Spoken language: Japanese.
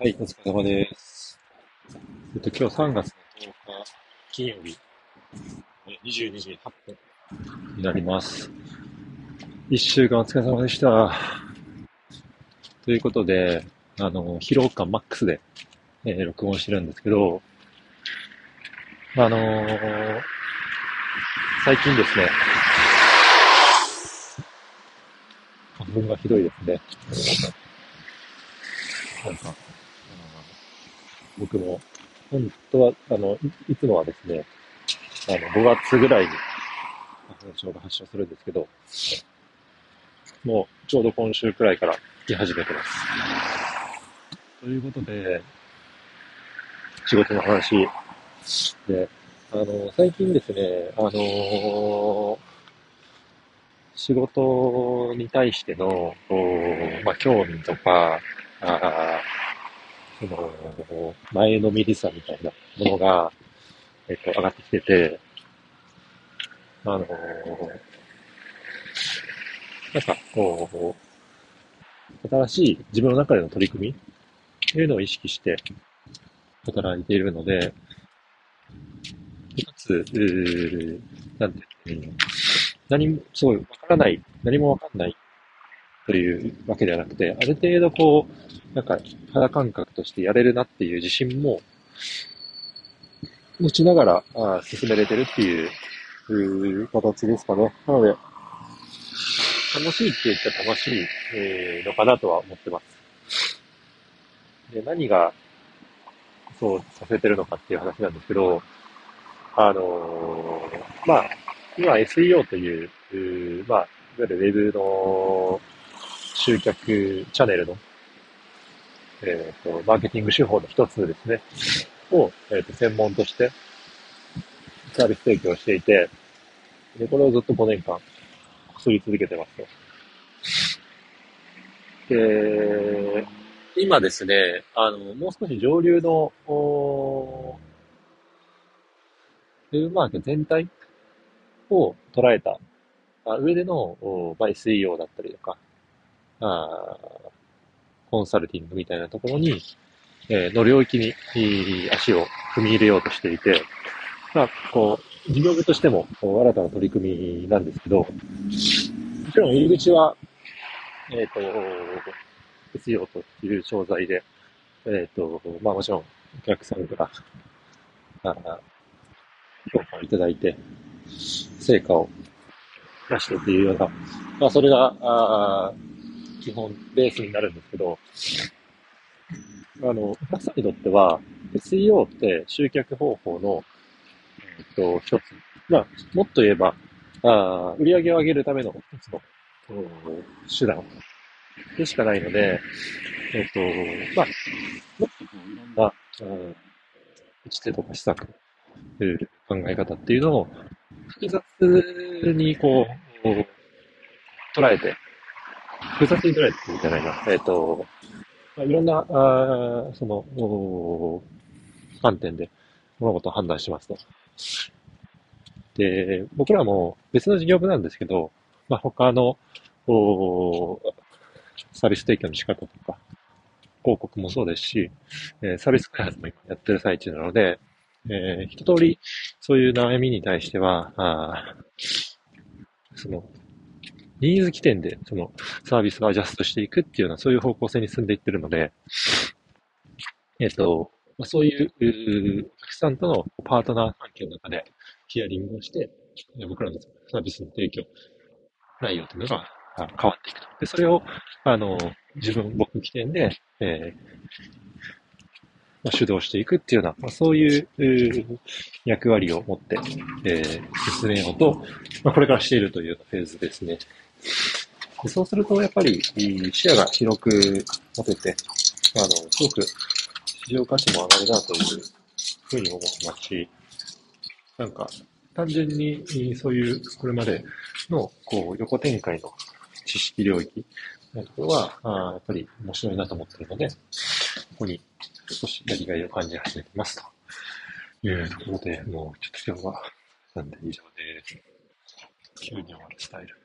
はい、お疲れ様です。えっと、今日3月の10日、金曜日、22時8分になります。1週間お疲れ様でした。ということで、あの、疲労感マックスで、えー、録音してるんですけど、あのー、最近ですね、花粉がひどいですね。なんか、僕も、本当は、あの、いつもはですね、あの、5月ぐらいに花粉症が発症するんですけど、もうちょうど今週くらいから来始めてます。ということで、仕事の話で、あの、最近ですね、あの仕事に対しての、まあ、興味とか、あその、前のめりさみたいなものが、えっと、上がってきてて、あのなんか、こう、新しい自分の中での取り組みっていうのを意識して働いているので、一つ、うーなんていうの、何も、すごいわからない、何もわかんないというわけではなくて、ある程度こう、なんか肌感覚としてやれるなっていう自信も持ちながらあ進めれてるっていういう形ですかね。なので、楽しいって言ったら楽しい、えー、のかなとは思ってます。で、何がそうさせてるのかっていう話なんですけど、あのー、まあ、今 SEO という、まあ、いわゆるウェブの集客チャネルの、えっ、ー、と、マーケティング手法の一つですね、を、えっ、ー、と、専門としてサービス提供していて、で、これをずっと5年間、すり続けてますと。で、今ですね、あの、もう少し上流の、ウェブマーケ全体を捉えた、あ上での、バイ SEO だったりとか、あコンサルティングみたいなところに、えー、の領域に足を踏み入れようとしていて、まあ、こう、事業部としても新たな取り組みなんですけど、もちろん入り口は、えっ、ー、と、SEO という商材で、えっ、ー、と、まあもちろんお客さんから、あ評価をいただいて、成果を出してっていうような、まあそれが、あ基本ベースになるんですけど、あの、お客さんにとっては、SEO って集客方法の、えっと、一つ。まあ、もっと言えば、あ売り上げを上げるための一つの手段でしかないので、えっと、まあ、もっとこういろんな、うん、打ち手とか施策、ルール考え方っていうのを複雑にこう、捉えて、複雑に捉えてるんじゃないな。えっ、ー、と、まあ、いろんな、あその、観点で物事を判断しますと。で、僕らも別の事業部なんですけど、まあ、他の、おサービス提供の仕方とか、広告もそうですし、えー、サービス開発も今やってる最中なので、えー、一通りそういう悩みに対しては、あその、ニーズ起点でそのサービスがアジャストしていくっていうような、そういう方向性に進んでいってるので、えっ、ー、と、そういうお客さんとのパートナー関係の中でヒアリングをして、僕らのサービスの提供内容というのが変わっていくと。で、それを、あの、自分、僕起点で、えー、まあ、主導していくっていうような、まあ、そういう役割を持って、えー、進めようと、まあ、これからしているというフェーズですね。でそうすると、やっぱり視野が広く持てて、あの、すごく市場価値も上がるなというふうに思ってますし、なんか、単純にそういうこれまでのこう横展開の知識領域のところは、あやっぱり面白いなと思ってるので、ここに少しやりがいを感じ始めてますというところで、もうちょっと今日はなんで以上です。急に終わるスタイル。